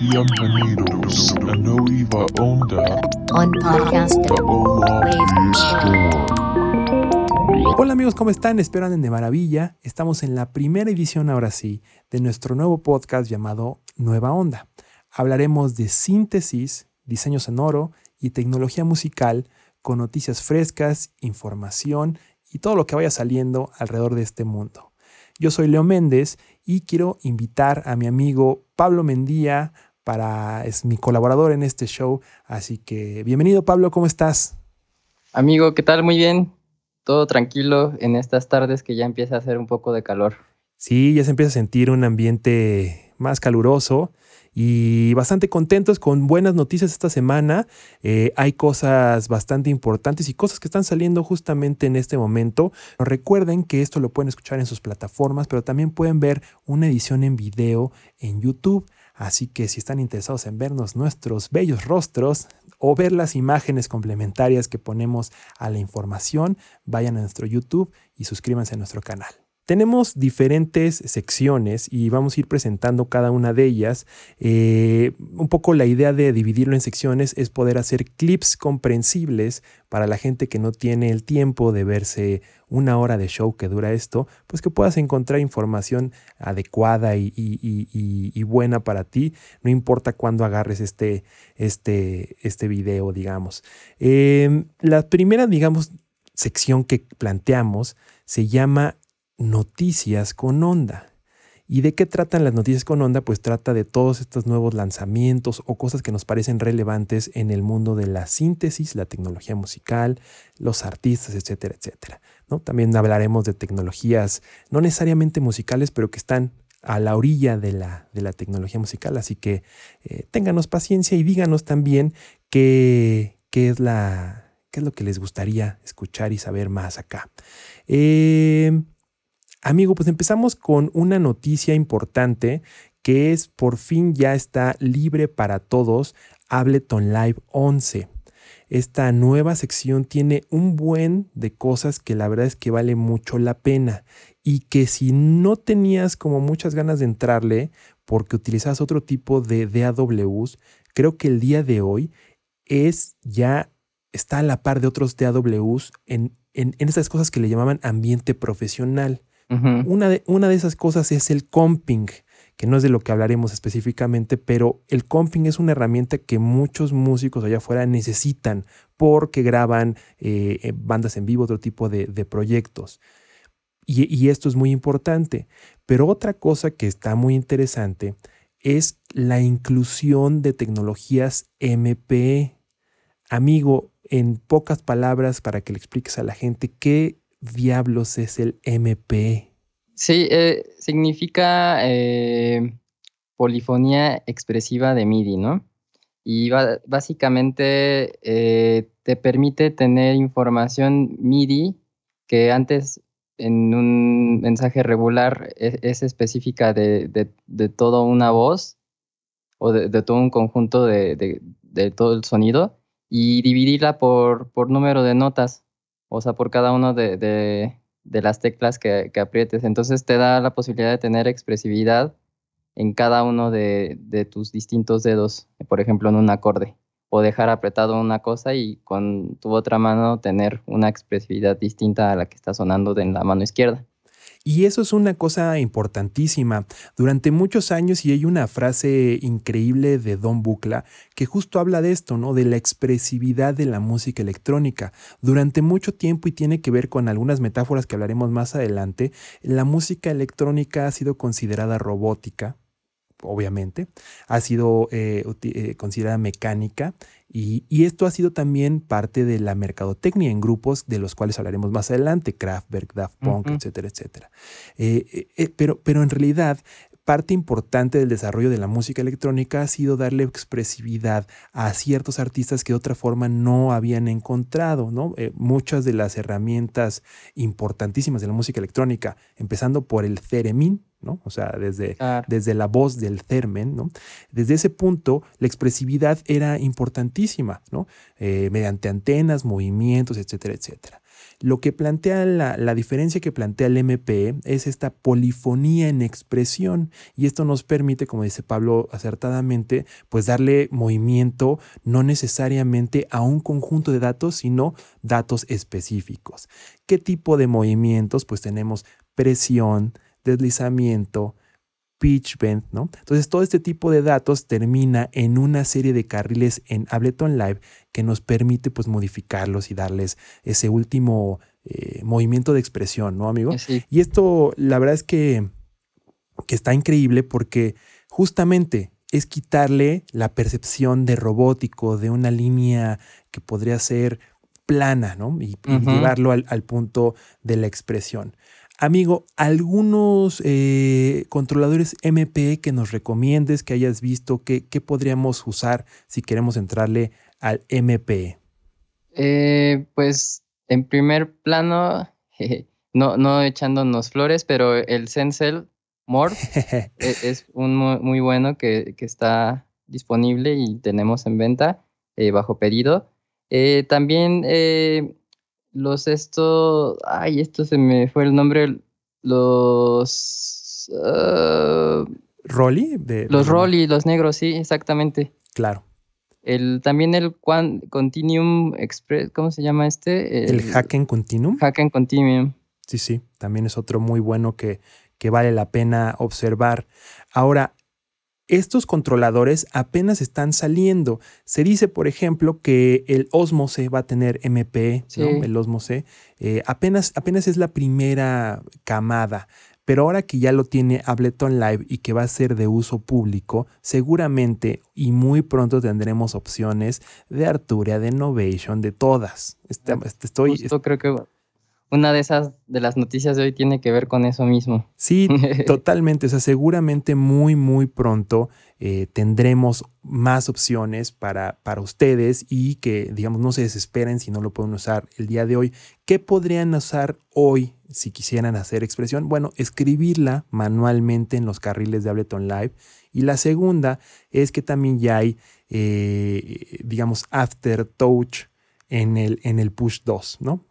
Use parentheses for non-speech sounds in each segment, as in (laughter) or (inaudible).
Bienvenidos a Nueva Onda. on podcast Hola amigos, ¿cómo están? Espero anden de maravilla. Estamos en la primera edición, ahora sí, de nuestro nuevo podcast llamado Nueva Onda. Hablaremos de síntesis, diseño sonoro y tecnología musical con noticias frescas, información y todo lo que vaya saliendo alrededor de este mundo. Yo soy Leo Méndez y quiero invitar a mi amigo Pablo Mendía para es mi colaborador en este show, así que bienvenido Pablo, ¿cómo estás? Amigo, ¿qué tal? Muy bien. Todo tranquilo en estas tardes que ya empieza a hacer un poco de calor. Sí, ya se empieza a sentir un ambiente más caluroso y bastante contentos con buenas noticias esta semana. Eh, hay cosas bastante importantes y cosas que están saliendo justamente en este momento. Recuerden que esto lo pueden escuchar en sus plataformas, pero también pueden ver una edición en video en YouTube. Así que si están interesados en vernos nuestros bellos rostros o ver las imágenes complementarias que ponemos a la información, vayan a nuestro YouTube y suscríbanse a nuestro canal. Tenemos diferentes secciones y vamos a ir presentando cada una de ellas. Eh, un poco la idea de dividirlo en secciones es poder hacer clips comprensibles para la gente que no tiene el tiempo de verse una hora de show que dura esto, pues que puedas encontrar información adecuada y, y- y- y buena para ti, no importa cuándo agarres este, este, este video, digamos. Eh, la primera, digamos, sección que planteamos se llama Noticias con Onda. ¿Y de qué tratan las noticias con onda? Pues trata de todos estos nuevos lanzamientos o cosas que nos parecen relevantes en el mundo de la síntesis, la tecnología musical, los artistas, etcétera, etcétera. ¿no? También hablaremos de tecnologías no necesariamente musicales, pero que están a la orilla de la, de la tecnología musical. Así que eh, ténganos paciencia y díganos también qué, qué es la, qué es lo que les gustaría escuchar y saber más acá. Eh, Amigo, pues empezamos con una noticia importante que es por fin ya está libre para todos Ableton Live 11. Esta nueva sección tiene un buen de cosas que la verdad es que vale mucho la pena y que si no tenías como muchas ganas de entrarle porque utilizas otro tipo de DAWs, creo que el día de hoy es ya está a la par de otros DAWs en, en, en estas cosas que le llamaban ambiente profesional. Una de, una de esas cosas es el comping, que no es de lo que hablaremos específicamente, pero el comping es una herramienta que muchos músicos allá afuera necesitan porque graban eh, eh, bandas en vivo, otro tipo de, proyectos. Y, y esto es muy importante. Pero otra cosa que está muy interesante es la inclusión de tecnologías MPE. Amigo, en pocas palabras, para que le expliques a la gente qué diablos es el MP. Sí, eh, significa eh, polifonía expresiva de MIDI, ¿no? Y básicamente eh, te permite tener información MIDI que antes en un mensaje regular es, es específica de, de, toda una voz o de, todo un conjunto de, todo el sonido y dividirla por número de notas, o sea, por cada uno de, las teclas que, aprietes. Entonces te da la posibilidad de tener expresividad en cada uno de tus distintos dedos, por ejemplo, en un acorde, o dejar apretado una cosa y con tu otra mano tener una expresividad distinta a la que está sonando en la mano izquierda. Y eso es una cosa importantísima. Durante muchos años, y hay una frase increíble de Don Bucla que justo habla de esto, ¿no? De la expresividad de la música electrónica. Durante mucho tiempo, y tiene que ver con algunas metáforas que hablaremos más adelante, la música electrónica ha sido considerada robótica, obviamente, ha sido eh, eh, considerada mecánica y, y esto ha sido también parte de la mercadotecnia en grupos de los cuales hablaremos más adelante, Kraftwerk, Daft Punk, etcétera, etcétera. Eh, pero, pero en realidad parte importante del desarrollo de la música electrónica ha sido darle expresividad a ciertos artistas que de otra forma no habían encontrado, ¿no? Eh, muchas de las herramientas importantísimas de la música electrónica, empezando por el theremin, ¿no? O sea, desde, Claro. desde la voz del Thermen, ¿no? Desde ese punto, la expresividad era importantísima, ¿no? Eh, mediante antenas, movimientos, etcétera, etcétera. Lo que plantea la, la, diferencia que plantea el MPE es esta polifonía en expresión y esto nos permite, como dice Pablo acertadamente, pues darle movimiento no necesariamente a un conjunto de datos, sino datos específicos. ¿Qué tipo de movimientos? Pues tenemos presión, deslizamiento, pitch bend, ¿no? Entonces todo este tipo de datos termina en una serie de carriles en Ableton Live que nos permite pues modificarlos y darles ese último eh, movimiento de expresión, ¿no, amigo? Y esto la verdad es que, que está increíble porque justamente es quitarle la percepción de robótico, de una línea que podría ser plana, ¿no? Y, llevarlo al, al punto de la expresión. Amigo, algunos eh, controladores MP que nos recomiendes, que hayas visto, que, podríamos usar si queremos entrarle al MP. Eh, pues en primer plano, no, no echándonos flores, pero el Sensel More (laughs) e, es un muy, bueno que, está disponible y tenemos en venta eh, bajo pedido. también los esto, ay, esto se me fue el nombre, los... Uh, ¿Rolly? De, los Rolly, los negros, sí, exactamente. Claro. El, también el Continuum Express, ¿cómo se llama este? El, Hacken Continuum. Hacken Continuum. Sí, sí, también es otro muy bueno que, que vale la pena observar. Ahora, estos controladores apenas están saliendo. Se dice, por ejemplo, que el Osmose va a tener MP, el Osmose. Eh, apenas, apenas es la primera camada. Pero ahora que ya lo tiene Ableton Live y que va a ser de uso público, seguramente y muy pronto tendremos opciones de Arturia, de Innovation, de todas. Este, ah, este, estoy, creo que una de esas de las noticias de hoy tiene que ver con eso mismo. Sí, (laughs) totalmente. O sea, seguramente muy, muy pronto eh, tendremos más opciones para, para ustedes y que, digamos, no se desesperen si no lo pueden usar el día de hoy. ¿Qué podrían usar hoy si quisieran hacer expresión? Bueno, escribirla manualmente en los carriles de Ableton Live. Y la segunda es que también ya hay, eh, digamos, aftertouch en el, en el push 2, ¿no?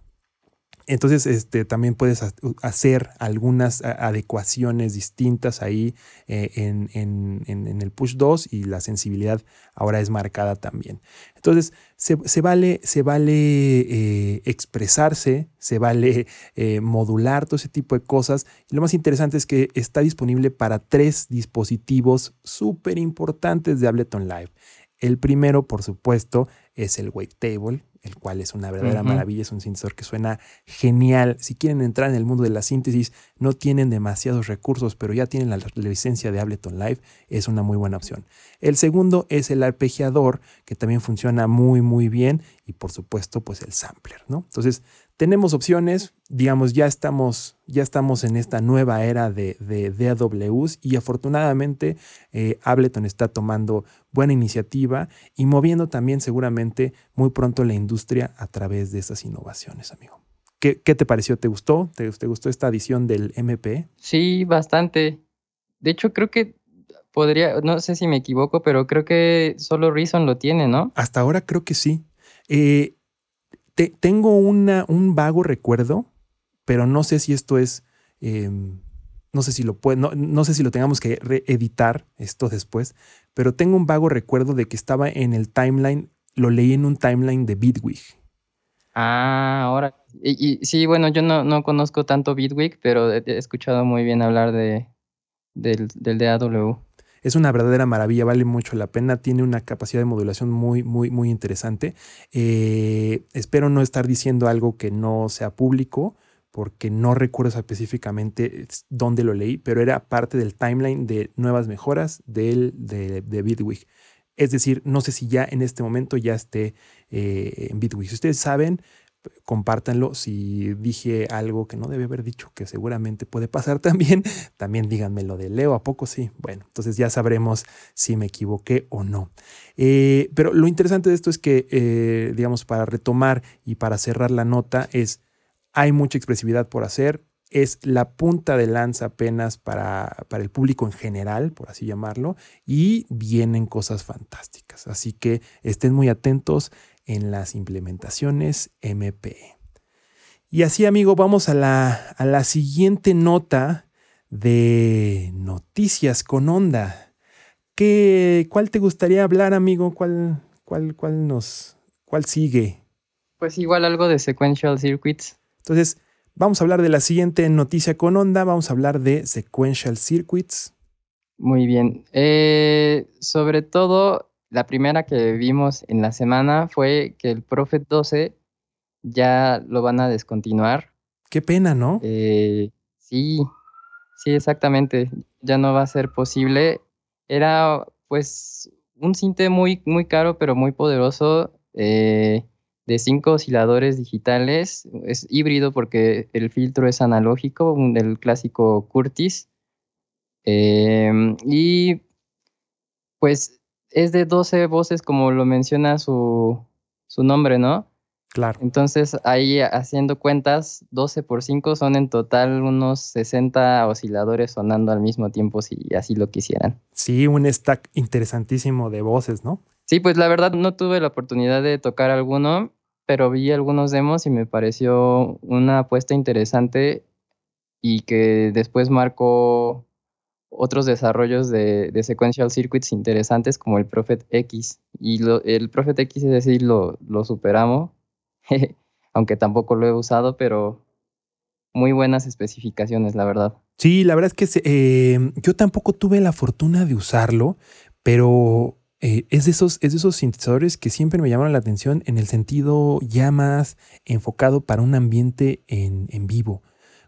Entonces, este, también puedes hacer algunas adecuaciones distintas ahí eh, en, el push 2 y la sensibilidad ahora es marcada también. Entonces, se, vale, se vale eh, expresarse, se vale (laughs) eh, modular todo ese tipo de cosas. Y lo más interesante es que está disponible para tres dispositivos súper importantes de Ableton Live. El primero, por supuesto, es el Wavetable, el cual es una verdadera maravilla, es un sintetizador que suena genial. Si quieren entrar en el mundo de la síntesis, no tienen demasiados recursos, pero ya tienen la, licencia de Ableton Live, es una muy buena opción. El segundo es el arpegiador, que también funciona muy, muy bien, y por supuesto, pues el sampler, ¿no? Entonces, tenemos opciones, digamos, ya estamos, ya estamos en esta nueva era de, de DAWs y afortunadamente eh, Ableton está tomando buena iniciativa y moviendo también seguramente muy pronto la industria a través de esas innovaciones, amigo. ¿Qué, te pareció? ¿Te gustó? ¿Te, gustó esta edición del MP? Sí, bastante. De hecho, creo que podría, no sé si me equivoco, pero creo que solo Reason lo tiene, ¿no? Hasta ahora creo que sí. Eh, tengo una, un vago recuerdo, pero no sé si esto es, em, no sé si lo puede, no, sé si lo tengamos que reeditar esto después, pero tengo un vago recuerdo de que estaba en el timeline, lo leí en un timeline de Bitwig. Ah, ahora. Y, sí, bueno, yo no, no, conozco tanto Bitwig, pero he, escuchado muy bien hablar de, del, del DAW. Es una verdadera maravilla, vale mucho la pena, tiene una capacidad de modulación muy, muy, muy interesante. Eh, espero no estar diciendo algo que no sea público, porque no recuerdo específicamente dónde lo leí, pero era parte del timeline de nuevas mejoras del, de, de Bitwig. Es decir, no sé si ya en este momento ya esté eh, en Bitwig. Si ustedes saben, compártanlo. Si dije algo que no debe haber dicho, que seguramente puede pasar también, (laughs) también díganmelo de Leo. ¿A poco sí? Bueno, entonces ya sabremos si me equivoqué o no. Eh, pero lo interesante de esto es que, eh, digamos, para retomar y para cerrar la nota, es hay mucha expresividad por hacer. Es la punta de lanza apenas para, para el público en general, por así llamarlo, y vienen cosas fantásticas. Así que estén muy atentos en las implementaciones MP. Y así, amigo, vamos a la, a la siguiente nota de noticias con onda. ¿Qué, ¿Cuál te gustaría hablar, amigo? ¿Cuál, cuál, cuál nos, cuál sigue? Pues igual algo de sequential circuits. Entonces, vamos a hablar de la siguiente noticia con onda. Vamos a hablar de sequential circuits. Muy bien. Eh, sobre todo, la primera que vimos en la semana fue que el Prophet 12 ya lo van a descontinuar. Qué pena, ¿no? Eh, sí, sí, exactamente. Ya no va a ser posible. Era pues un cinte muy, muy caro, pero muy poderoso. eh, de cinco osciladores digitales. Es híbrido porque el filtro es analógico, el clásico Curtis. Em, y pues es de 12 voces, como lo menciona su, su nombre, ¿no? Claro. Entonces, ahí haciendo cuentas, 12 por 5 son en total unos 60 osciladores sonando al mismo tiempo, si así lo quisieran. Sí, un stack interesantísimo de voces, ¿no? Sí, pues la verdad no tuve la oportunidad de tocar alguno, pero vi algunos demos y me pareció una apuesta interesante y que después marcó otros desarrollos de, de sequential circuits interesantes como el Prophet X. Y lo- el Prophet X, es decir, lo, lo superamos, (laughs) aunque tampoco lo he usado, pero muy buenas especificaciones, la verdad. Sí, la verdad es que eh, yo tampoco tuve la fortuna de usarlo, pero eh, es, de esos, es de esos sintetizadores que siempre me llamaron la atención en el sentido ya más enfocado para un ambiente en, en vivo,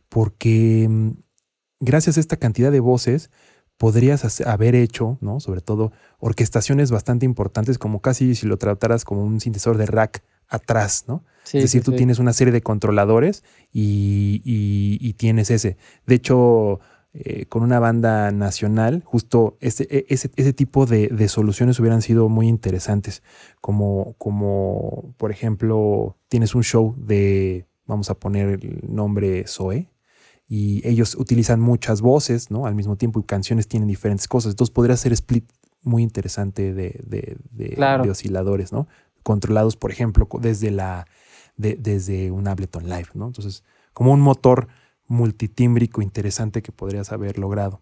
porque mm, gracias a esta cantidad de voces podrías haber hecho, ¿no? Sobre todo orquestaciones bastante importantes, como casi si lo trataras como un sintetizador de rack atrás, ¿no? Sí, es decir, sí, tú sí. tienes una serie de controladores y, y- y tienes ese. De hecho, eh, con una banda nacional, justo ese, e- ese, ese tipo de, de soluciones hubieran sido muy interesantes. Como, como, por ejemplo, tienes un show de, vamos a poner el nombre Zoe, y ellos utilizan muchas voces, ¿no? Al mismo tiempo y canciones tienen diferentes cosas. Entonces podría ser split muy interesante de, de- de- Claro. de osciladores, ¿no? Controlados, por ejemplo, desde la de- desde un Ableton Live, ¿no? Entonces, como un motor multitímbrico interesante que podrías haber logrado.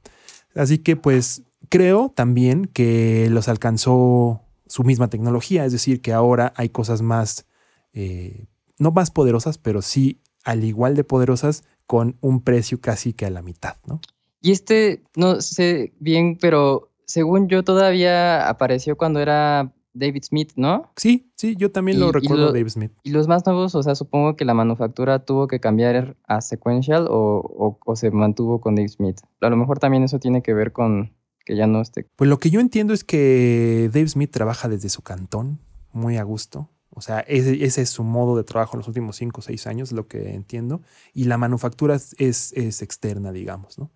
Así que, pues, creo también que los alcanzó su misma tecnología, es decir, que ahora hay cosas más, eh, no más poderosas, pero sí al igual de poderosas con un precio casi que a la mitad, ¿no? Y este, no sé bien, pero según yo todavía apareció cuando era David Smith, ¿no? Sí, sí, yo también Y- lo recuerdo, lo- Dave Smith. Y los más nuevos, o sea, supongo que la manufactura tuvo que cambiar a sequential o, o- o se mantuvo con Dave Smith. A lo mejor también eso tiene que ver con que ya no esté. Pues lo que yo entiendo es que Dave Smith trabaja desde su cantón, muy a gusto. O sea, ese, ese es su modo de trabajo en los últimos cinco o seis años, lo que entiendo. Y la manufactura es, es- es externa, digamos, ¿no?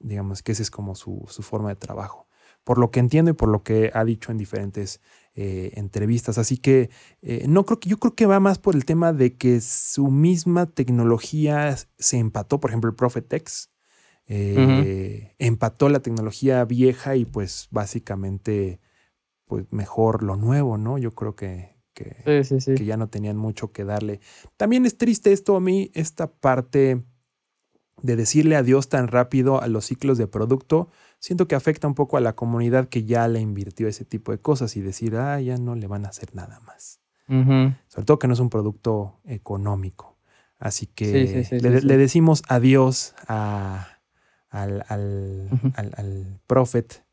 Digamos que esa es como su, su forma de trabajo. Por lo que entiendo y por lo que ha dicho en diferentes eh, entrevistas. Así que eh, no creo que, yo creo que va más por el tema de que su misma tecnología se empató. Por ejemplo, el Prophet X eh, empató la tecnología vieja y pues básicamente pues mejor lo nuevo, ¿no? Yo creo que, que, Sí, sí, sí. que ya no tenían mucho que darle. También es triste esto a mí, esta parte de decirle adiós tan rápido a los ciclos de producto. Siento que afecta un poco a la comunidad que ya le invirtió ese tipo de cosas y decir, ah, ya no le van a hacer nada más. Sobre todo que no es un producto económico. Así que Sí, sí, sí, le, decimos adiós a, al, al, al- al Prophet.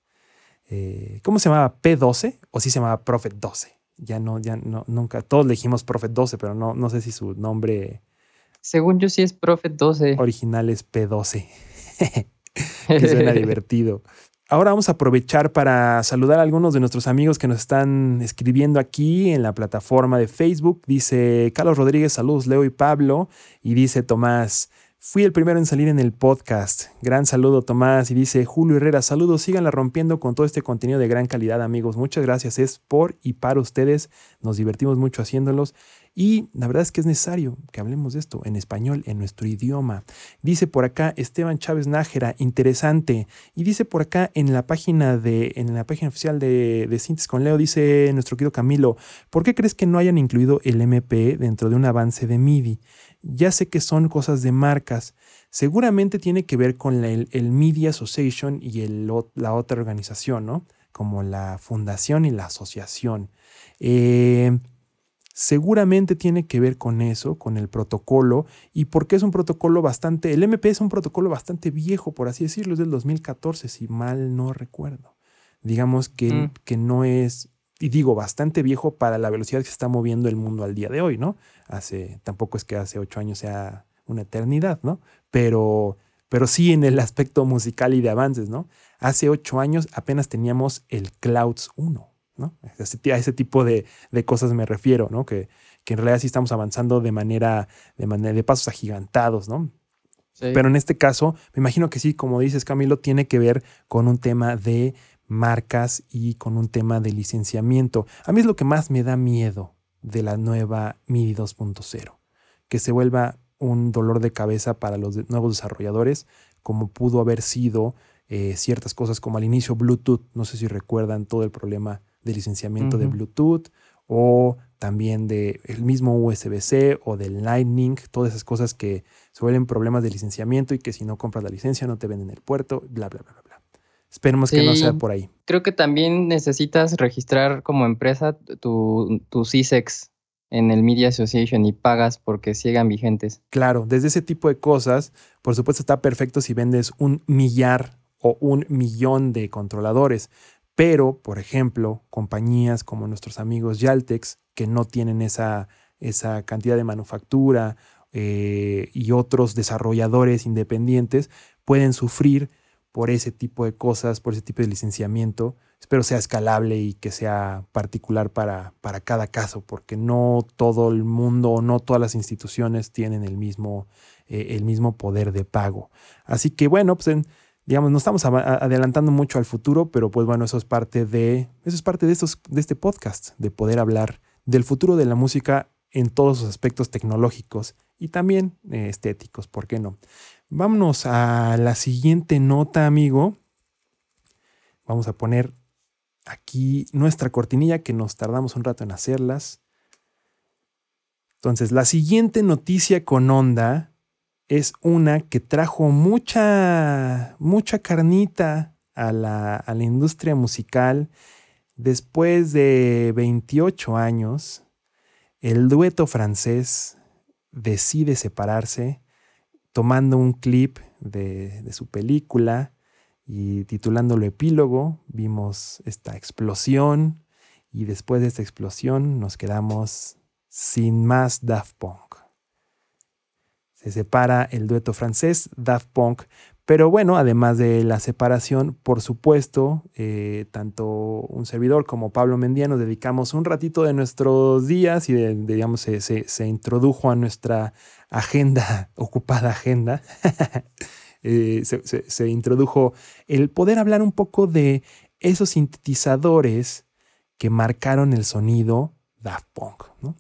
eh, ¿Cómo se llamaba? ¿P12? ¿O sí se llamaba Prophet 12? Ya no, ya no, nunca. Todos le dijimos Prophet 12, pero no, no sé si su nombre Según yo sí es Prophet 12. original es P12. (laughs) que suena (laughs) divertido. Ahora vamos a aprovechar para saludar a algunos de nuestros amigos que nos están escribiendo aquí en la plataforma de Facebook. Dice Carlos Rodríguez, saludos Leo y Pablo. Y dice Tomás, fui el primero en salir en el podcast. Gran saludo Tomás. Y dice Julio Herrera, saludos, síganla rompiendo con todo este contenido de gran calidad amigos. Muchas gracias, es por y para ustedes. Nos divertimos mucho haciéndolos. Y la verdad es que es necesario que hablemos de esto en español, en nuestro idioma. Dice por acá Esteban Chávez Nájera, interesante. Y dice por acá en la página de, en la página oficial de, de Sintes con Leo, dice nuestro querido Camilo, ¿por qué crees que no hayan incluido el MP dentro de un avance de MIDI? Ya sé que son cosas de marcas. Seguramente tiene que ver con el, Media Association y el, la otra organización, ¿no? Como la fundación y la asociación. Eh, seguramente tiene que ver con eso, con el protocolo, y porque es un protocolo bastante, el MP es un protocolo bastante viejo, por así decirlo, es del 2014, si mal no recuerdo. Digamos que, mm. que no es, y digo, bastante viejo para la velocidad que se está moviendo el mundo al día de hoy, ¿no? Hace, tampoco es que hace ocho años sea una eternidad, ¿no? Pero, pero sí en el aspecto musical y de avances, ¿no? Hace ocho años apenas teníamos el Clouds 1. A ese, tipo de, cosas me refiero, ¿no? Que, en realidad sí estamos avanzando de manera, de manera, de pasos agigantados, ¿no? Pero en este caso, me imagino que sí, como dices, Camilo, tiene que ver con un tema de marcas y con un tema de licenciamiento. A mí es lo que más me da miedo de la nueva MIDI 2.0, que se vuelva un dolor de cabeza para los nuevos desarrolladores, como pudo haber sido eh, ciertas cosas como al inicio Bluetooth, no sé si recuerdan todo el problema de licenciamiento de Bluetooth o también del el mismo USB-C o del Lightning, todas esas cosas que suelen problemas de licenciamiento y que si no compras la licencia no te venden el puerto, bla, bla, bla, bla. Esperemos que no sea por ahí. Creo que también necesitas registrar como empresa tu, tu CISEX en el Media Association y pagas porque sigan vigentes. Claro, desde ese tipo de cosas, por supuesto está perfecto si vendes un millar o un millón de controladores, pero, por ejemplo, compañías como nuestros amigos Yaltex, que no tienen esa, esa cantidad de manufactura eh, y otros desarrolladores independientes, pueden sufrir por ese tipo de cosas, por ese tipo de licenciamiento. Espero sea escalable y que sea particular para, para cada caso, porque no todo el mundo o no todas las instituciones tienen el mismo, eh, el mismo poder de pago. Así que bueno, pues digamos, no estamos adelantando mucho al futuro, pero pues bueno, eso es parte de, eso es parte de, estos, de este podcast, de poder hablar del futuro de la música en todos sus aspectos tecnológicos y también eh, estéticos, ¿por qué no? Vámonos a la siguiente nota, amigo. Vamos a poner aquí nuestra cortinilla que nos tardamos un rato en hacerlas. Entonces, la siguiente noticia con onda es una que trajo mucha, mucha carnita a la, a la industria musical. Después de 28 años, el dueto francés decide separarse tomando un clip de, su película y titulándolo Epílogo. Vimos esta explosión y después de esta explosión nos quedamos sin más Daft Punk se separa el dueto francés Daft Punk. Pero bueno, además de la separación, por supuesto, eh, tanto un servidor como Pablo Mendiano dedicamos un ratito de nuestros días y, digamos, se, introdujo a nuestra agenda, (laughs) ocupada agenda, (laughs) eh, se, introdujo el poder hablar un poco de esos sintetizadores que marcaron el sonido Daft Punk. ¿no?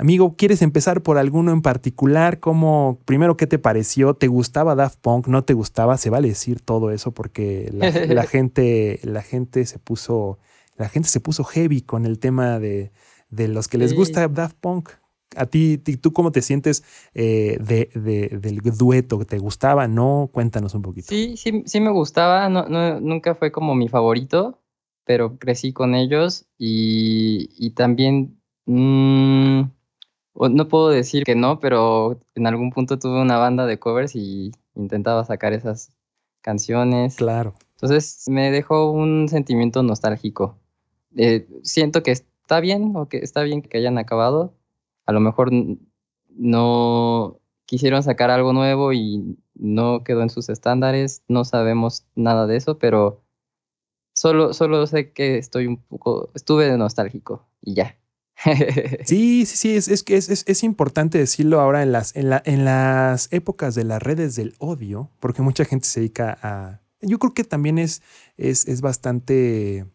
Amigo, ¿quieres empezar por alguno en particular? ¿Cómo, primero, qué te pareció? ¿Te gustaba Daft Punk? ¿No te gustaba? Se vale decir todo eso porque la, (laughs) gente, la gente se puso, la gente se puso heavy con el tema de, los que les gusta Daft Punk. ¿A ti, tú cómo te sientes eh, de, del dueto? ¿Te gustaba? ¿No? Cuéntanos un poquito. Sí, sí, sí me gustaba. No, nunca fue como mi favorito, pero crecí con ellos y, también... Mm, no puedo decir que no, pero en algún punto tuve una banda de covers y intentaba sacar esas canciones. Claro. Entonces me dejó un sentimiento nostálgico. Eh, siento que está bien o que está bien que hayan acabado. A lo mejor no quisieron sacar algo nuevo y no quedó en sus estándares. No sabemos nada de eso, pero solo, solo sé que estoy un poco, estuve nostálgico y ya. (laughs) Sí, sí, sí, es, es, es, es importante decirlo ahora en las, en, la, en las épocas de las redes del odio, porque mucha gente se dedica a... Yo creo que también es, es, es bastante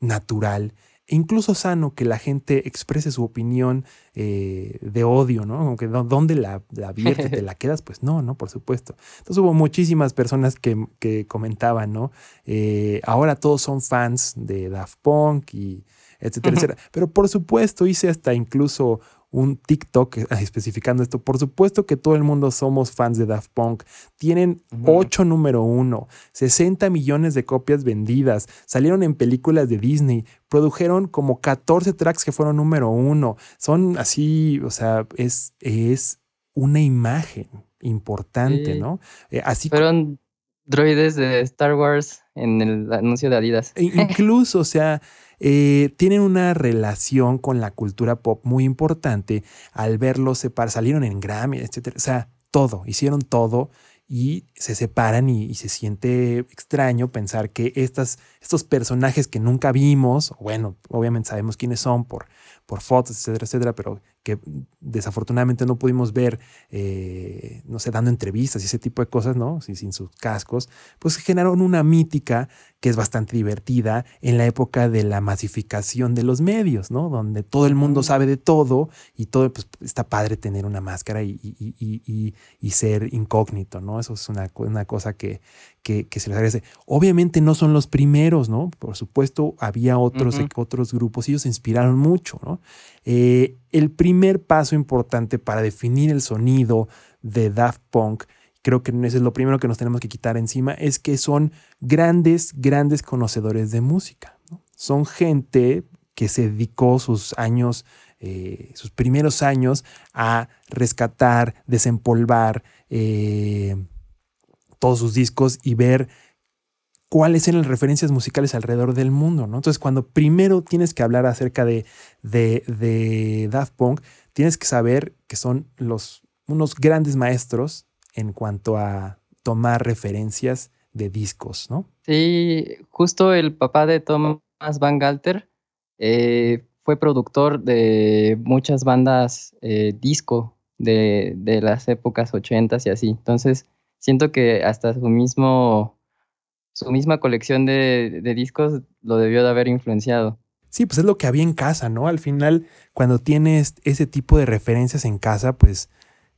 natural e incluso sano que la gente exprese su opinión eh, de odio, ¿no? Aunque ¿dónde la, la viertes? ¿Te (laughs) la quedas? Pues no, ¿no? Por supuesto. Entonces hubo muchísimas personas que, que comentaban, ¿no? Eh, ahora todos son fans de Daft Punk y etcétera, etcétera. Pero por supuesto hice hasta incluso un TikTok eh, (laughs) especificando esto. Por supuesto que todo el mundo somos fans de Daft Punk. Tienen Ujú. 8 número 1, 60 millones de copias vendidas, salieron en películas de Disney, produjeron como 14 tracks que fueron número 1. Son así, o sea, es, es una imagen importante, Sí. ¿no? Eh, así Fueron droides de Star Wars en el anuncio de Adidas. E- Incluso, o sea, eh, tienen una relación con la cultura pop muy importante al verlos separar, salieron en Grammy, etcétera. O sea, todo, hicieron todo y se separan y, y se siente extraño pensar que estas, estos personajes que nunca vimos, bueno, obviamente sabemos quiénes son por, por fotos, etcétera, etcétera, pero que desafortunadamente no pudimos ver, eh, no sé, dando entrevistas y ese tipo de cosas, ¿no? Sin, sin sus cascos, pues generaron una mítica que es bastante divertida en la época de la masificación de los medios, ¿no? Donde todo el mundo Ujú. sabe de todo y todo, pues está padre tener una máscara y, y- y- ser incógnito, ¿no? Eso es una, una cosa que, que, que se les agradece. Obviamente no son los primeros, ¿no? Por supuesto, había otros, otros grupos y ellos se inspiraron mucho, ¿no? Eh, el primer paso importante para definir el sonido de Daft Punk, creo que eso es lo primero que nos tenemos que quitar encima, es que son grandes, grandes conocedores de música. Son gente que se dedicó sus años, eh, sus primeros años a rescatar, desempolvar eh, todos sus discos y ver cuáles eran las referencias musicales alrededor del mundo, ¿no? Entonces, cuando primero tienes que hablar acerca de, de, de Daft Punk, tienes que saber que son los, unos grandes maestros en cuanto a tomar referencias de discos, ¿no? Sí, justo el papá de Thomas Van Galter eh, fue productor de muchas bandas eh, disco de, de las épocas 80 y así. Entonces, siento que hasta su mismo su misma colección de, de discos lo debió de haber influenciado. Sí, pues es lo que había en casa, ¿no? Al final, cuando tienes ese tipo de referencias en casa, pues,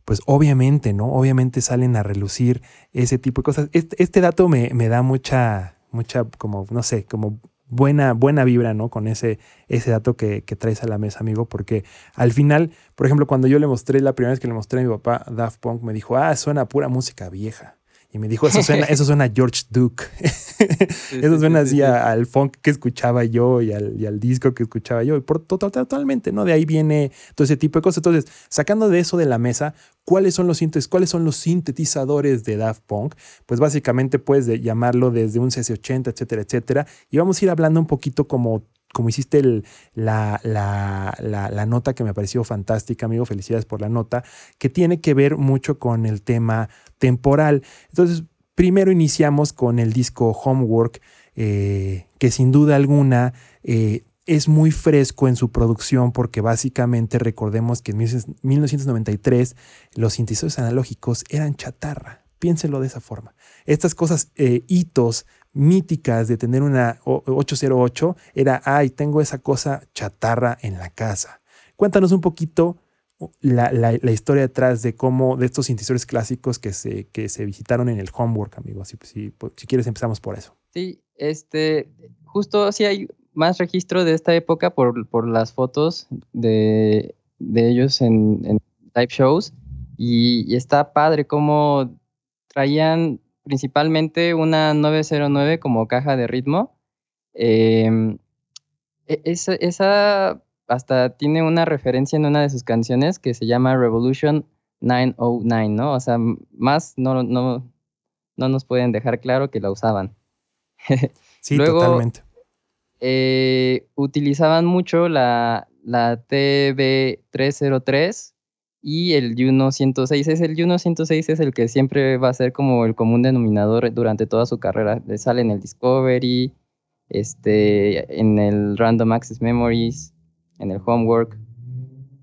pues obviamente, ¿no? Obviamente salen a relucir ese tipo de cosas. Este, este dato me, me da mucha, mucha, como, no sé, como buena, buena vibra, ¿no? Con ese, ese dato que, que traes a la mesa, amigo, porque al final, por ejemplo, cuando yo le mostré, la primera vez que le mostré a mi papá Daft Punk, me dijo, ah, suena pura música vieja. Y me dijo, eso suena, eso suena a George Duke. (laughs) eso suena así a- al funk que escuchaba yo y al, y al disco que escuchaba yo. Y por, total- totalmente, ¿no? De ahí viene todo ese tipo de cosas. Entonces, sacando de eso de la mesa, ¿cuáles son los, cuáles son los sintetizadores de Daft Punk? Pues básicamente puedes de- llamarlo desde un CS80, etcétera, etcétera. Y vamos a ir hablando un poquito como como hiciste la- la- la nota que me pareció fantástica, amigo, felicidades por la nota, que tiene que ver mucho con el tema temporal. Entonces, primero iniciamos con el disco Homework, eh, que sin duda alguna eh, es muy fresco en su producción porque básicamente recordemos que en 1993 los sintetizadores analógicos eran chatarra. Piénselo de esa forma. Estas cosas, eh, hitos míticas de tener una o- 808 era, ay, tengo esa cosa chatarra en la casa. Cuéntanos un poquito la, la- la historia detrás de cómo, de estos sintetizadores clásicos que se, que se visitaron en el homework, amigo. Si, si, si quieres empezamos por eso. Sí, este, justo sí hay más registro de esta época por, por las fotos de, de ellos en, en live shows y, y está padre cómo traían principalmente una 909 como caja de ritmo. Em, e- esa, esa hasta tiene una referencia en una de sus canciones que se llama Revolution 909, ¿no? O sea, más no, no, no nos pueden dejar claro que la usaban. (laughs) Sí, Luego- totalmente. Eh, utilizaban mucho la, la TB303 y el Juno 106. Es el Juno 106 es el que siempre va a ser como el común denominador durante toda su carrera. Le sale en el Discovery, este, en el Random Access Memories, en el Homework.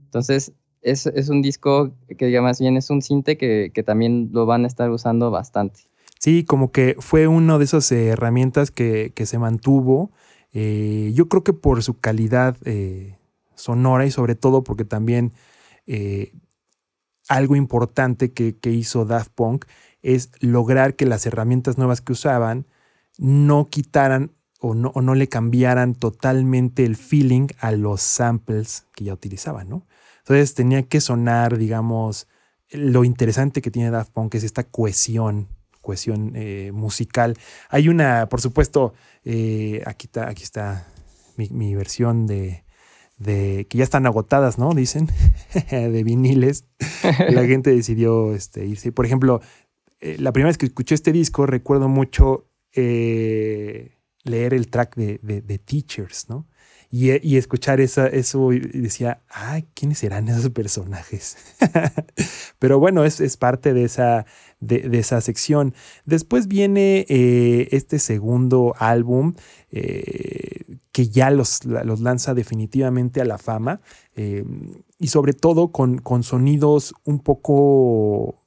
Entonces, es, es un disco que diga más bien es un cinte que, que también lo van a estar usando bastante. Sí, como que fue una de esas herramientas que, que se mantuvo. eh, yo creo que por su calidad eh, sonora y sobre todo porque también eh, algo importante que, que hizo Daft Punk es lograr que las herramientas nuevas que usaban no quitaran o no, no le cambiaran totalmente el feeling a los samples que ya utilizaban, ¿no? Entonces tenía que sonar, digamos, lo interesante que tiene Daft Punk es esta cohesión, cohesión eh, musical. Hay una, por supuesto, eh, aquí está, aquí está mi, versión de, de, que ya están agotadas, ¿no? Dicen, (laughs) de viniles. (laughs) La gente decidió este, irse. Por ejemplo, eh, la primera vez que escuché este disco, recuerdo mucho leer el track de, de Teachers, ¿no? y, escuchar esa, eso y decía, ay, ¿quiénes serán esos personajes? (laughs) Pero bueno, es, es parte de esa, de, esa sección. Después viene eh, este segundo álbum eh, que ya los, los, lanza definitivamente a la fama eh, y sobre todo con, con sonidos un poco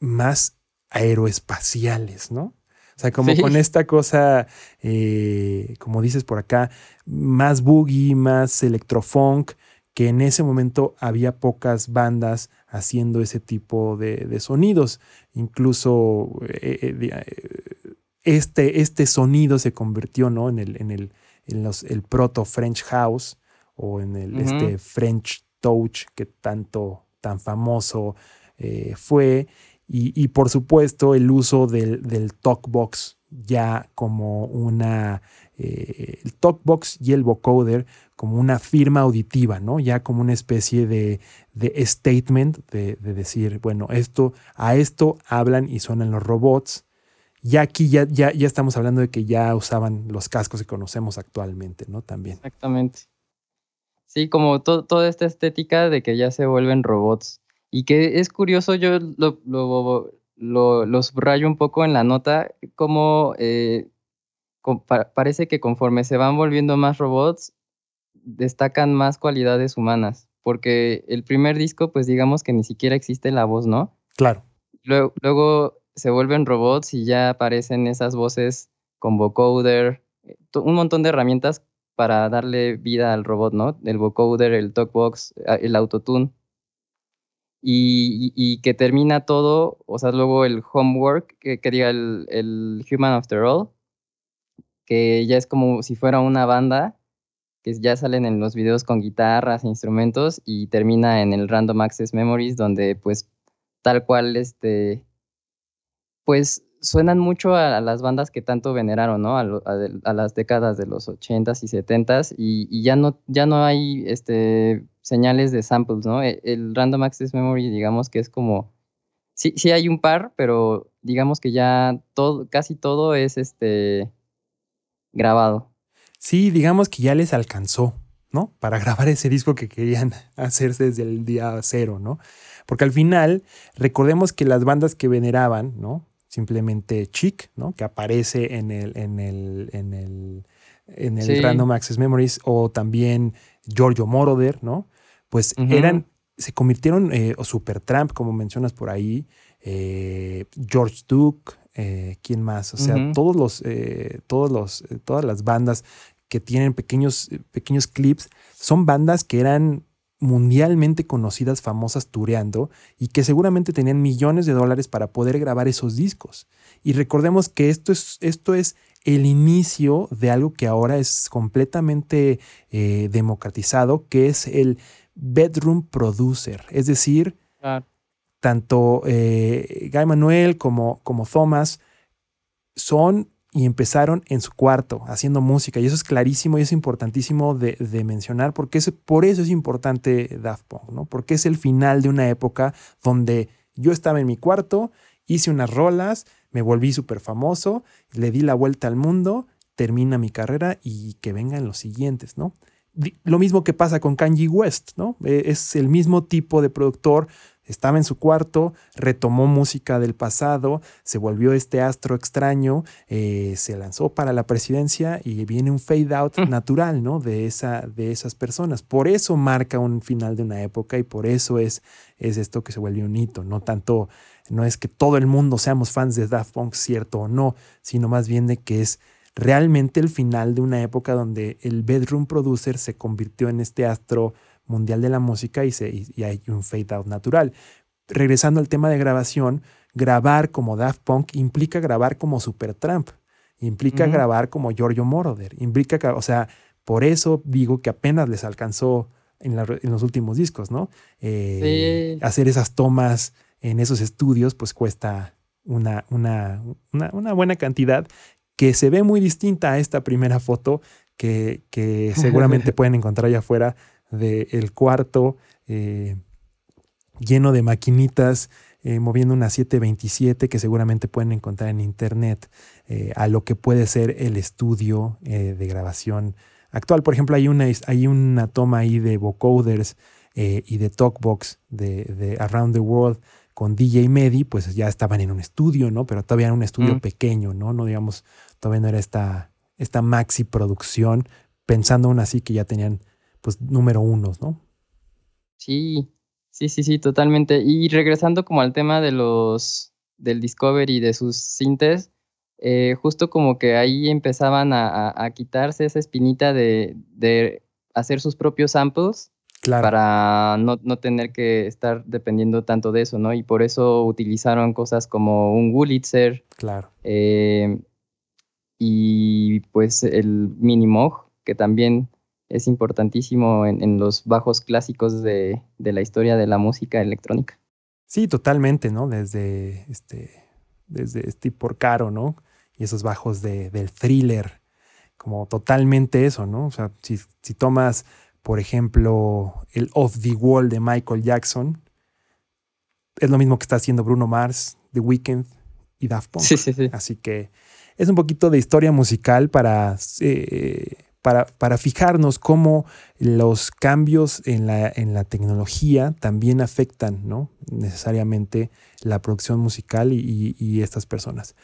más aeroespaciales, ¿no? O sea, como con esta cosa, eh, como dices por acá, más boogie, más electrofunk, que en ese momento había pocas bandas haciendo ese tipo de, sonidos. Incluso eh, eh, este, este sonido se convirtió ¿no? en, el, en, el, en los, el proto French House o en el este French Touch que tanto, tan famoso fue. Y, por supuesto el uso del, del talkbox ya como una, eh, el talkbox y el vocoder como una firma auditiva, ¿no? Ya como una especie de, statement de, decir, bueno, esto, a esto hablan y suenan los robots. Ya aquí ya, ya, ya estamos hablando de que ya usaban los cascos que conocemos actualmente, ¿no? También. Exactamente. Sí, como toda esta estética de que ya se vuelven robots y que es curioso, yo lo, lo, subrayo un poco en la nota, como eh, parece que conforme se van volviendo más robots, destacan más cualidades humanas, porque el primer disco, pues digamos que ni siquiera existe la voz, ¿no? Claro. Luego, luego se vuelven robots y ya aparecen esas voces con vocoder, eh, un montón de herramientas para darle vida al robot, ¿no? El vocoder, el talkbox, el autotune y, que termina todo, o sea, luego el homework, que, diga el, Human After All, que ya es como si fuera una banda, que ya salen en los videos con guitarras, e instrumentos, y termina en el Random Access Memories, donde pues tal cual, este, pues suenan mucho a, las bandas que tanto veneraron, ¿no? A, las décadas de los 80s y 70s, y, ya, no, ya no hay, este, señales de samples, ¿no? E, el, Random Access Memory, digamos que es como, sí, sí hay un par, pero digamos que ya todo, casi todo es este grabado. Sí, digamos que ya les alcanzó, ¿no? Para (laughs) grabar ese disco que querían (laughs) hacer desde el día cero, ¿no? Porque al final, recordemos que las bandas que veneraban, ¿no? Simplemente Chic, ¿no? Que aparece en el, en el, en el, en el Random Access Memories, o también Giorgio Moroder, ¿no? pues eran, se convirtieron, eh, o Supertramp, como mencionas por ahí, eh, George Duke, eh, ¿quién más? O sea, todos los, todos los, todas las bandas que tienen pequeños, pequeños clips, son bandas que eran mundialmente conocidas, famosas, tureando, y que seguramente tenían millones de dólares para poder grabar esos discos. Y recordemos que esto es, esto es el inicio de algo que ahora es completamente democratizado, que es el bedroom producer, es decir, tanto eh, Guy Manuel como, como Thomas son y empezaron en su cuarto haciendo música. Y eso es clarísimo y es importantísimo de, mencionar porque es, por eso es importante Daft Punk, ¿no? Porque es el final de una época donde yo estaba en mi cuarto, hice unas rolas, me volví súper famoso, le di la vuelta al mundo, termina mi carrera y que vengan los siguientes, ¿no? lo mismo que pasa con Kanye West, ¿no? E, es el mismo tipo de productor, estaba en su cuarto, retomó música del pasado, se volvió este astro extraño, eh, se lanzó para la presidencia y viene un fade out mm. natural, ¿no? De, esa, de esas personas. Por eso marca un final de una época y por eso es, es esto que se vuelve un hito, no tanto, no es que todo el mundo seamos fans de Daft Punk, cierto o no, sino más bien de que es realmente el final de una época donde el bedroom producer se convirtió en este astro mundial de la música y, se, y hay un fade out natural. Regresando al tema de grabación, grabar como Daft Punk implica grabar como Supertramp, implica grabar como Giorgio Moroder, implica, o sea, por eso digo que apenas les alcanzó en, los últimos discos, ¿no? Eh, hacer esas tomas en esos estudios, pues cuesta una, una, una, buena cantidad que se ve muy distinta a esta primera foto que, que (laughs) seguramente pueden encontrar allá afuera del cuarto eh, lleno de maquinitas eh, moviendo una 727 que seguramente pueden encontrar en internet eh, a lo que puede ser el estudio de grabación actual. Por ejemplo, hay una, hay una toma ahí de vocoders y de talkbox de, de Around the World con DJ Medi, pues ya estaban en un estudio, ¿no? Pero todavía era un estudio pequeño, ¿no? No digamos, todavía no era esta, esta maxi producción, pensando aún así que ya tenían, pues, número unos, ¿no? Sí, sí, sí, sí, totalmente. Y regresando como al tema de los, del Discovery, de sus sintes, eh, justo como que ahí empezaban a, quitarse esa espinita de, de hacer sus propios samples para no, tener que estar dependiendo tanto de eso, ¿no? Y por eso utilizaron cosas como un Wurlitzer. Claro. Eh, y pues el Minimoog, que también es importantísimo en, los bajos clásicos de, la historia de la música electrónica. Sí, totalmente, ¿no? Desde este, desde Steve Porcaro, ¿no? Y esos bajos de, del thriller, como totalmente eso, ¿no? O sea, si, si tomas por ejemplo, el Off the Wall de Michael Jackson. Es lo mismo que está haciendo Bruno Mars, The Weeknd y Daft Punk. Sí, sí, sí. Así que es un poquito de historia musical para, eh, para, para, fijarnos cómo los cambios en la, en la tecnología también afectan ¿no? necesariamente la producción musical y, estas personas.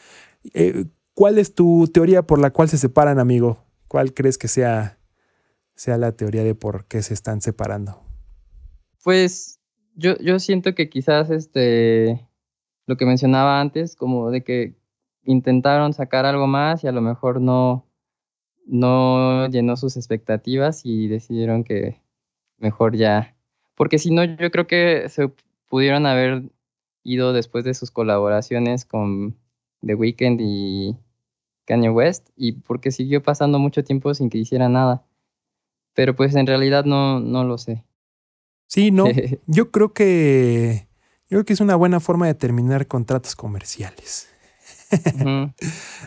Eh, ¿Cuál es tu teoría por la cual se separan, amigo? ¿Cuál crees que sea sea la teoría de por qué se están separando? Pues yo, yo siento que quizás este, lo que mencionaba antes, como de que intentaron sacar algo más y a lo mejor no, no llenó sus expectativas y decidieron que mejor ya. Porque si no, yo creo que se pudieron haber ido después de sus colaboraciones con The Weeknd y Kanye West y porque siguió pasando mucho tiempo sin que hiciera nada pero pues en realidad no, no lo sé. Sí, no. (laughs) yo creo que yo creo que es una buena forma de terminar contratos comerciales.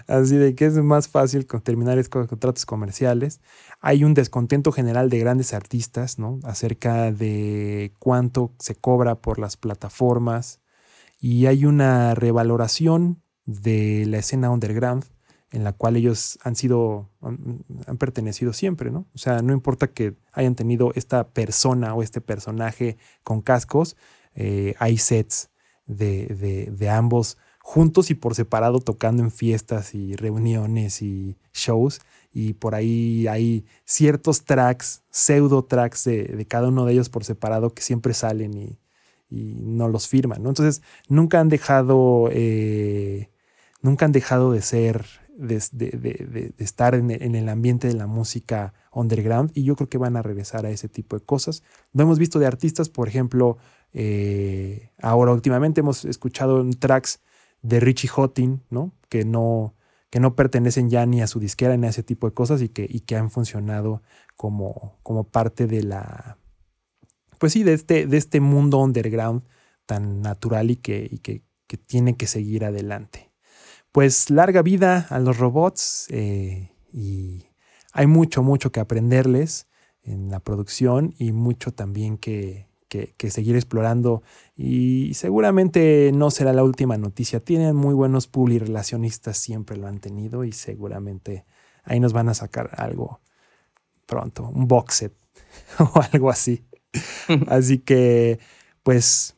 Así de que es más fácil terminar con contratos comerciales. Hay un descontento general de grandes artistas, ¿no? Acerca de cuánto se cobra por las plataformas. Y hay una revaloración de la escena underground en la cual ellos han sido, han, pertenecido siempre, ¿no? O sea, no importa que hayan tenido esta persona o este personaje con cascos, eh, hay sets de, de, ambos juntos y por separado tocando en fiestas y reuniones y shows. Y por ahí hay ciertos tracks, pseudo tracks de, cada uno de ellos por separado que siempre salen y, no los firman, ¿no? Entonces, nunca han dejado, eh, nunca han dejado de ser de, estar en, el ambiente de la música underground y yo creo que van a regresar a ese tipo de cosas. Lo hemos visto de artistas, por ejemplo, eh, ahora últimamente hemos escuchado tracks de Richie Hottin, ¿no? Que no que no pertenecen ya ni a su disquera ni a ese tipo de cosas y que, y que han funcionado como, como parte de la, pues sí, de este, de este mundo underground tan natural y que, que tiene que seguir adelante pues larga vida a los robots eh, y hay mucho, mucho que aprenderles en la producción y mucho también que, seguir explorando y seguramente no será la última noticia. Tienen muy buenos publi relacionistas, siempre lo han tenido y seguramente ahí nos van a sacar algo pronto, un box set (laughs) o algo así. (laughs) así que, pues,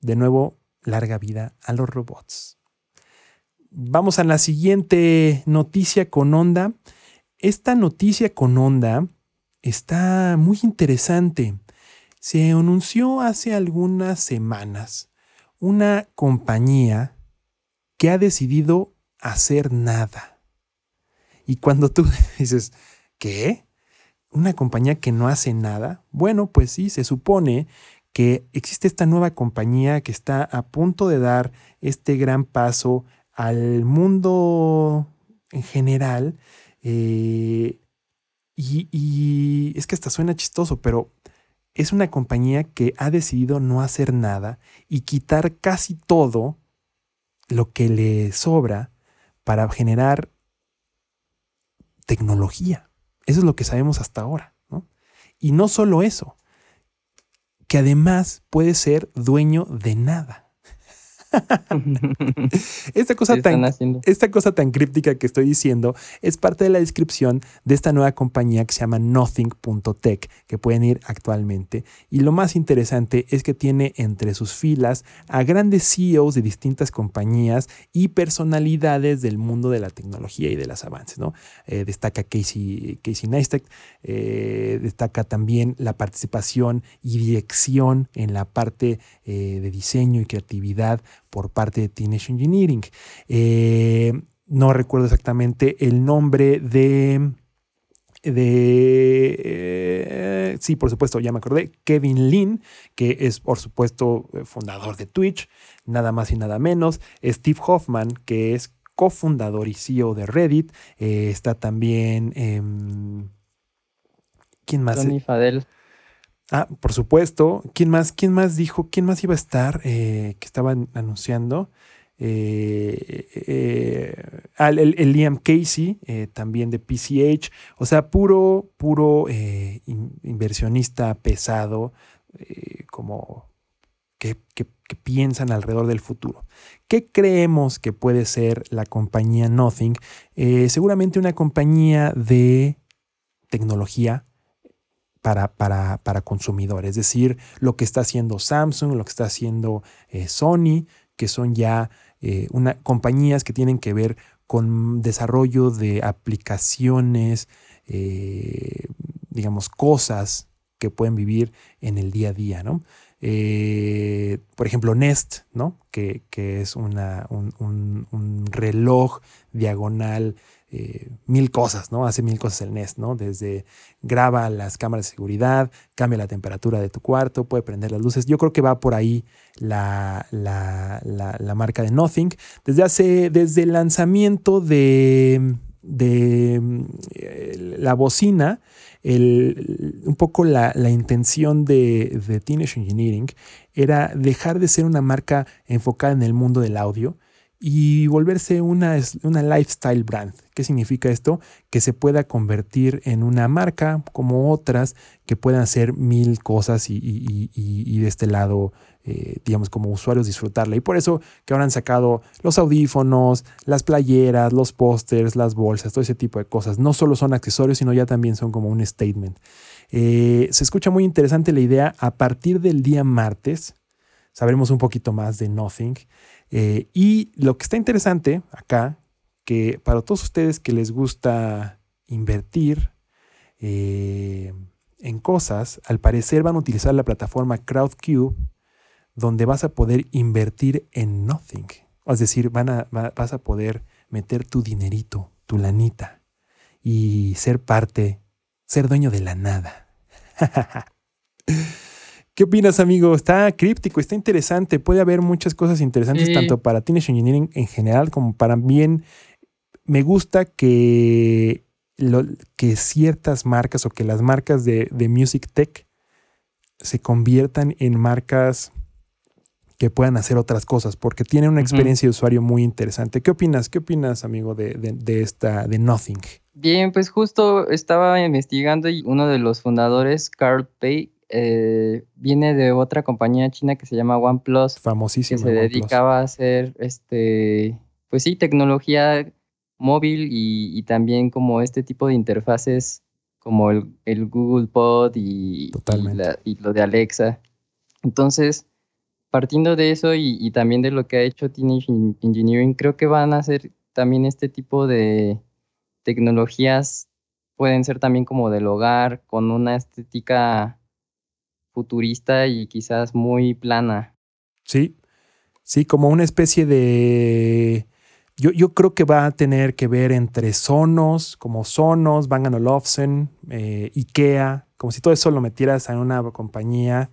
de nuevo, larga vida a los robots. Vamos a la siguiente noticia con onda. Esta noticia con onda está muy interesante. Se anunció hace algunas semanas una compañía que ha decidido hacer nada. Y cuando tú (laughs) dices, ¿qué? ¿Una compañía que no hace nada? Bueno, pues sí, se supone que existe esta nueva compañía que está a punto de dar este gran paso al mundo en general. Eh, y, es que hasta suena chistoso, pero es una compañía que ha decidido no hacer nada y quitar casi todo lo que le sobra para generar tecnología. Eso es lo que sabemos hasta ahora. ¿no? Y no solo eso, que además puede ser dueño de nada. (laughs) esta, cosa tan, esta cosa tan críptica que estoy diciendo es parte de la descripción de esta nueva compañía que se llama Nothing.tech, que pueden ir actualmente. Y lo más interesante es que tiene entre sus filas a grandes CEOs de distintas compañías y personalidades del mundo de la tecnología y de los avances. ¿no? Eh, destaca Casey, Casey Neistat, eh, destaca también la participación y dirección en la parte eh, de diseño y creatividad por parte de Teenage Engineering. Eh, no recuerdo exactamente el nombre de... eh, sí, por supuesto, ya me acordé, Kevin Lin, que es por supuesto fundador de Twitch, nada más y nada menos, Steve Hoffman, que es cofundador y CEO de Reddit, eh, está también... Em, ¿Quién más? Tony. Ah, por supuesto. ¿Quién más? ¿Quién más dijo? ¿Quién más iba a estar? Eh, que estaban anunciando. Eh, eh, el, Liam Casey, también de PCH. O sea, puro, puro inversionista pesado, como que, que, piensan alrededor del futuro. ¿Qué creemos que puede ser la compañía Nothing? seguramente una compañía de tecnología para, para, para consumidores, es decir, lo que está haciendo Samsung, lo que está haciendo eh, Sony, que son ya eh, una, compañías que tienen que ver con desarrollo de aplicaciones, eh, digamos, cosas que pueden vivir en el día a día, ¿no? por ejemplo, Nest, ¿no? Que, es una, un, un reloj diagonal eh, mil cosas, ¿no? Hace mil cosas el Nest, ¿no? Desde graba las cámaras de seguridad, cambia la temperatura de tu cuarto, puede prender las luces. Yo creo que va por ahí la, la, marca de Nothing. Desde hace, desde el lanzamiento de, de eh, la bocina, un poco la, intención de, de Teenage Engineering era dejar de ser una marca enfocada en el mundo del audio y volverse una, una lifestyle brand. ¿Qué significa esto? Que se pueda convertir en una marca como otras que puedan hacer mil cosas y, de este lado, eh, digamos, como usuarios disfrutarla. Y por eso que ahora han sacado los audífonos, las playeras, los pósters, las bolsas, todo ese tipo de cosas. No solo son accesorios, sino ya también son como un statement. Eh, se escucha muy interesante la idea. A partir del día martes, sabremos un poquito más de Nothing. Eh, y lo que está interesante acá, que para todos ustedes que les gusta invertir eh, en cosas, al parecer van a utilizar la plataforma CrowdCube, donde vas a poder invertir en Nothing. Es decir, van a, vas a poder meter tu dinerito, tu lanita, y ser parte, ser dueño de la nada. (laughs) ¿Qué opinas, amigo? Está críptico, está interesante. Puede haber muchas cosas interesantes, tanto para Teenage Engineering en general como para bien. Me gusta que, que ciertas marcas o que las marcas de, Music Tech se conviertan en marcas que puedan hacer otras cosas, porque tienen una experiencia de usuario muy interesante. ¿Qué opinas? ¿Qué opinas, amigo, de, de, esta, de Nothing? Bien, pues justo estaba investigando y uno de los fundadores, Carl Pay, eh, viene de otra compañía china que se llama OnePlus. Famosísima. Que se dedicaba a hacer, este, pues sí, tecnología móvil y, también como este tipo de interfaces como el, Google Pod y, y, lo de Alexa. Entonces, partiendo de eso y, también de lo que ha hecho Teenage Engineering, creo que van a hacer también este tipo de tecnologías, pueden ser también como del hogar, con una estética futurista y quizás muy plana. Sí, sí, como una especie de... Yo, yo creo que va a tener que ver entre Sonos, como Sonos, Bang Olufsen, eh, IKEA, como si todo eso lo metieras en una compañía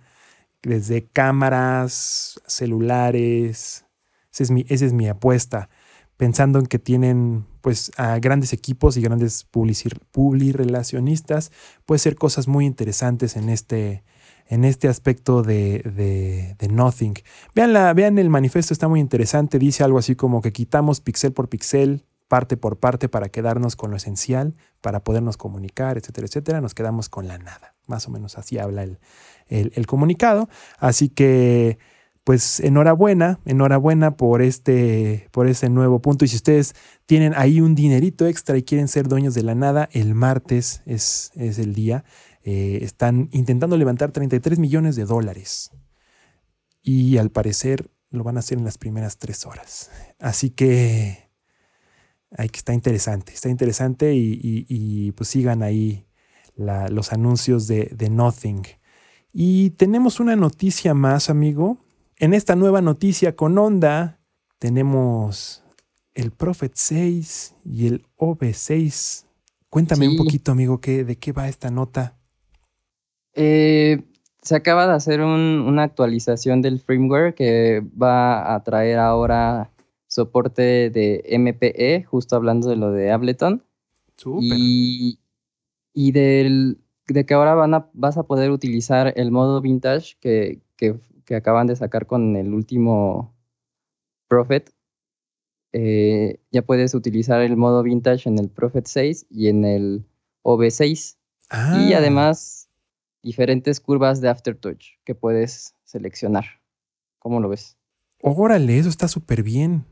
desde cámaras, celulares. Esa es mi, esa es mi apuesta, pensando en que tienen pues a grandes equipos y grandes publi relacionistas, puede ser cosas muy interesantes en este, en este aspecto de, de, de Nothing. Vean, la, vean el manifiesto, está muy interesante. Dice algo así como que quitamos pixel por pixel, parte por parte para quedarnos con lo esencial, para podernos comunicar, etcétera, etcétera. Nos quedamos con la nada. Más o menos así habla el, el, comunicado. Así que pues enhorabuena, enhorabuena por este, por ese nuevo punto. Y si ustedes tienen ahí un dinerito extra y quieren ser dueños de la nada, el martes es, es el día. Eh, están intentando levantar 33 millones de dólares. Y al parecer lo van a hacer en las primeras tres horas. Así que, ahí que está interesante, está interesante y, y, y pues sigan ahí la, los anuncios de, de Nothing. Y tenemos una noticia más, amigo. En esta nueva noticia con Onda tenemos el Prophet 6 y el OB6. Cuéntame Sí. un poquito, amigo, ¿qué, de qué va esta nota. Eh, se acaba de hacer un- una actualización del firmware que va a traer ahora soporte de MPE, justo hablando de lo de Ableton. Súper. Y, y del, de que ahora van a, vas a poder utilizar el modo vintage que, que- que acaban de sacar con el último Prophet. Eh, ya puedes utilizar el modo vintage en el Prophet 6 y en el OB6. Y Ah, además diferentes curvas de Aftertouch que puedes seleccionar. ¿Cómo lo ves? Órale, eso está súper bien.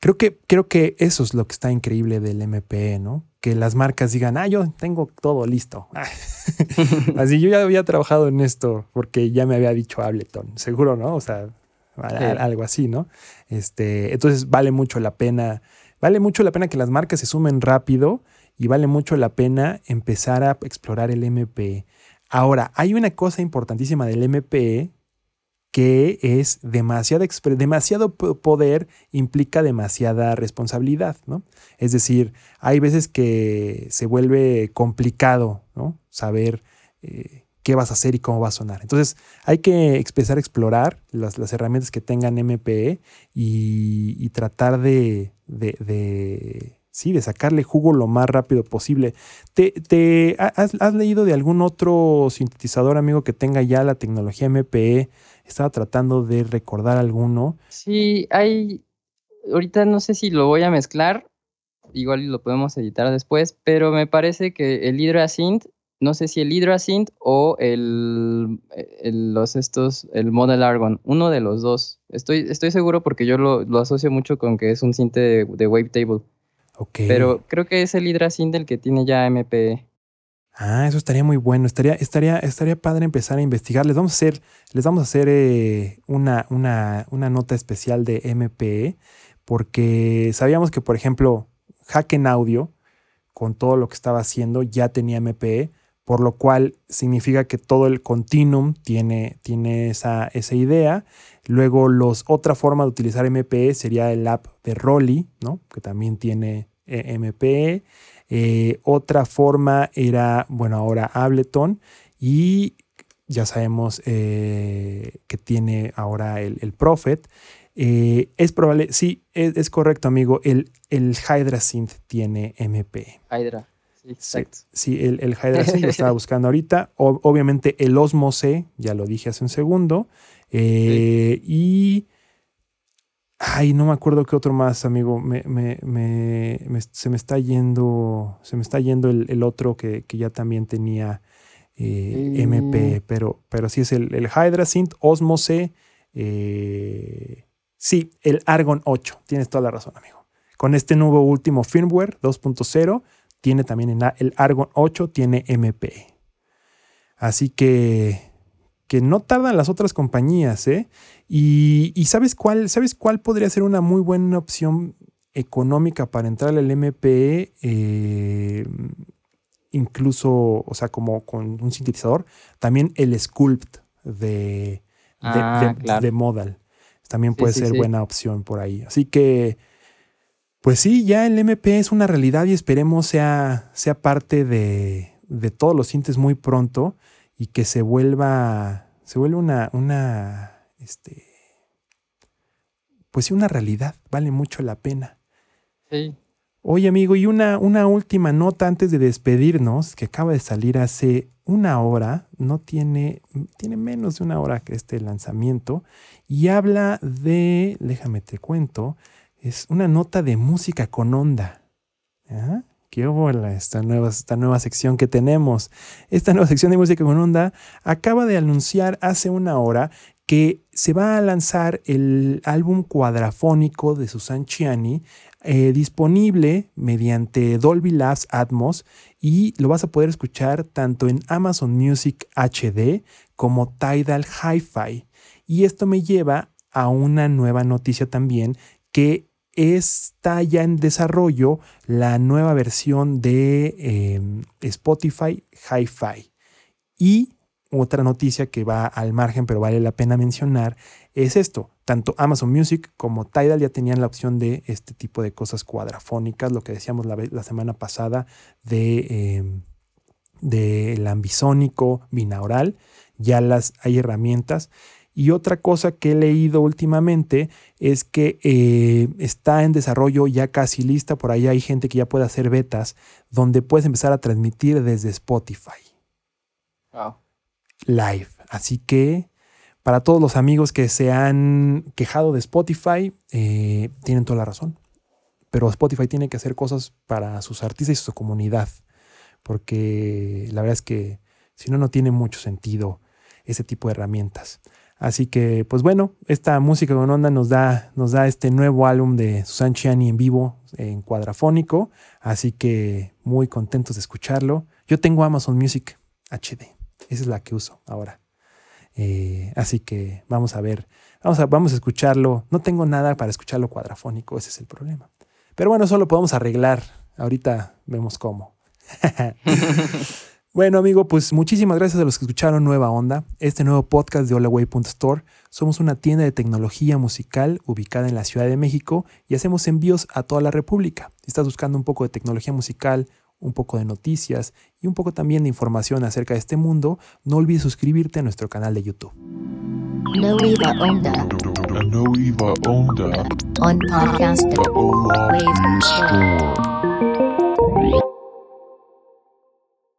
Creo que, creo que eso es lo que está increíble del MPE, ¿no? Que las marcas digan, ah, yo tengo todo listo. (laughs) Así yo ya había trabajado en esto porque ya me había dicho Ableton, seguro, ¿no? O sea, algo así, ¿no? Este, entonces vale mucho la pena, vale mucho la pena que las marcas se sumen rápido y vale mucho la pena empezar a explorar el MPE. Ahora, hay una cosa importantísima del MPE que es demasiado, poder implica demasiada responsabilidad, ¿no? Es decir, hay veces que se vuelve complicado, ¿no? Saber eh, qué vas a hacer y cómo va a sonar. Entonces, hay que empezar a explorar las, herramientas que tengan MPE y, tratar de- sí, de sacarle jugo lo más rápido posible. ¿Te, te- ha- has, has leído de algún otro sintetizador, amigo, que tenga ya la tecnología MPE? Estaba tratando de recordar alguno. Sí, hay. Ahorita no sé si lo voy a mezclar. Igual lo podemos editar después. Pero me parece que el Hydra Synth. No sé si el Hydra Synth o el, el- los estos, el Model Argon. Uno de los dos. Estoy, estoy seguro porque yo lo, lo asocio mucho con que es un synth de, de Wavetable. Pero creo que es el Hydra Synth el que tiene ya MPE. Ah, eso estaría muy bueno. Estaría, estaría, estaría padre empezar a investigar. Les vamos a hacer, les vamos a hacer eh, una, una, una nota especial de MPE, porque sabíamos que, por ejemplo, Hacken Audio, con todo lo que estaba haciendo, ya tenía MPE, por lo cual significa que todo el continuum tiene, tiene esa, esa idea. Luego, los, otra forma de utilizar MPE sería el app de Rolly, ¿no? que también tiene eh, MPE. Eh, otra forma era, bueno, ahora Ableton y ya sabemos eh, que tiene ahora el, el Prophet. Es probable, sí, es, correcto, amigo. El, el Hydra Synth tiene MP. Hydra. Exacto. sí, el, el Hydra lo estaba (laughs) buscando ahorita. O- obviamente el Osmo C, ya lo dije hace un segundo. Eh, Y. Ay, no me acuerdo qué otro más, amigo. Me, me- me- me- se me está yendo. Se me está yendo el, el otro que, que ya también tenía eh, Mm. MP. Pero, pero sí es el, el Hydra Synth, Osmo C. eh, sí, el Argon 8. Tienes toda la razón, amigo. Con este nuevo último firmware 2.0, tiene también en la- el Argon 8, tiene MP. Así que, que no tardan las otras compañías, ¿eh? Y, y ¿sabes, cuál, ¿sabes cuál podría ser una muy buena opción económica para entrar al MP? Eh, incluso, o sea, como con un sintetizador, también el Sculpt de, de, Ah, de- claro. de Modal. También puede sí, ser sí. buena opción por ahí. Así que, pues sí, ya el MP es una realidad y esperemos sea, sea parte de, de todos los sintes muy pronto y que se vuelva, se vuelva una, una, este, pues sí, una realidad. Vale mucho la pena. Sí. Oye amigo, y una, una última nota antes de despedirnos, que acaba de salir hace una hora, no tiene, tiene menos de una hora que este lanzamiento, y habla de, déjame te cuento, es una nota de música con onda. ¿Ah? qué bola esta nueva, esta nueva sección que tenemos. Esta nueva sección de música con onda acaba de anunciar hace una hora que se va a lanzar el álbum cuadrafónico de Susan Chiani eh, disponible mediante Dolby Labs Atmos y lo vas a poder escuchar tanto en Amazon Music HD como Tidal Hi-Fi. Y esto me lleva a una nueva noticia también que está ya en desarrollo la nueva versión de em, Spotify Hi-Fi. Y otra noticia que va al margen, pero vale la pena mencionar, es esto. Tanto Amazon Music como Tidal ya tenían la opción de este tipo de cosas cuadrafónicas, lo que decíamos la, semana pasada de, em, del ambisónico binaural. Ya las hay herramientas. Y otra cosa que he leído últimamente es que eh, está en desarrollo ya casi lista, por ahí hay gente que ya puede hacer betas, donde puedes empezar a transmitir desde Spotify. Live. Así que para todos los amigos que se han quejado de Spotify, eh, tienen toda la razón. Pero Spotify tiene que hacer cosas para sus artistas y su comunidad, porque la verdad es que si no, no tiene mucho sentido ese tipo de herramientas. Así que, pues bueno, esta música con onda nos da, nos da este nuevo álbum de Susan Chiani en vivo, en cuadrafónico. Así que muy contentos de escucharlo. Yo tengo Amazon Music HD. Esa es la que uso ahora. Eh, así que vamos a ver, vamos a, vamos a escucharlo. No tengo nada para escucharlo cuadrafónico, ese es el problema. Pero bueno, eso lo podemos arreglar. Ahorita vemos cómo. (laughs) Bueno, amigo, pues muchísimas gracias a los que escucharon Nueva Onda, este nuevo podcast de holaway.store. Somos una tienda de tecnología musical ubicada en la Ciudad de México y hacemos envíos a toda la República. Si estás buscando un poco de tecnología musical, un poco de noticias y un poco también de información acerca de este mundo, no olvides suscribirte a nuestro canal de YouTube. Nueva Onda. Nueva Onda. On podcast.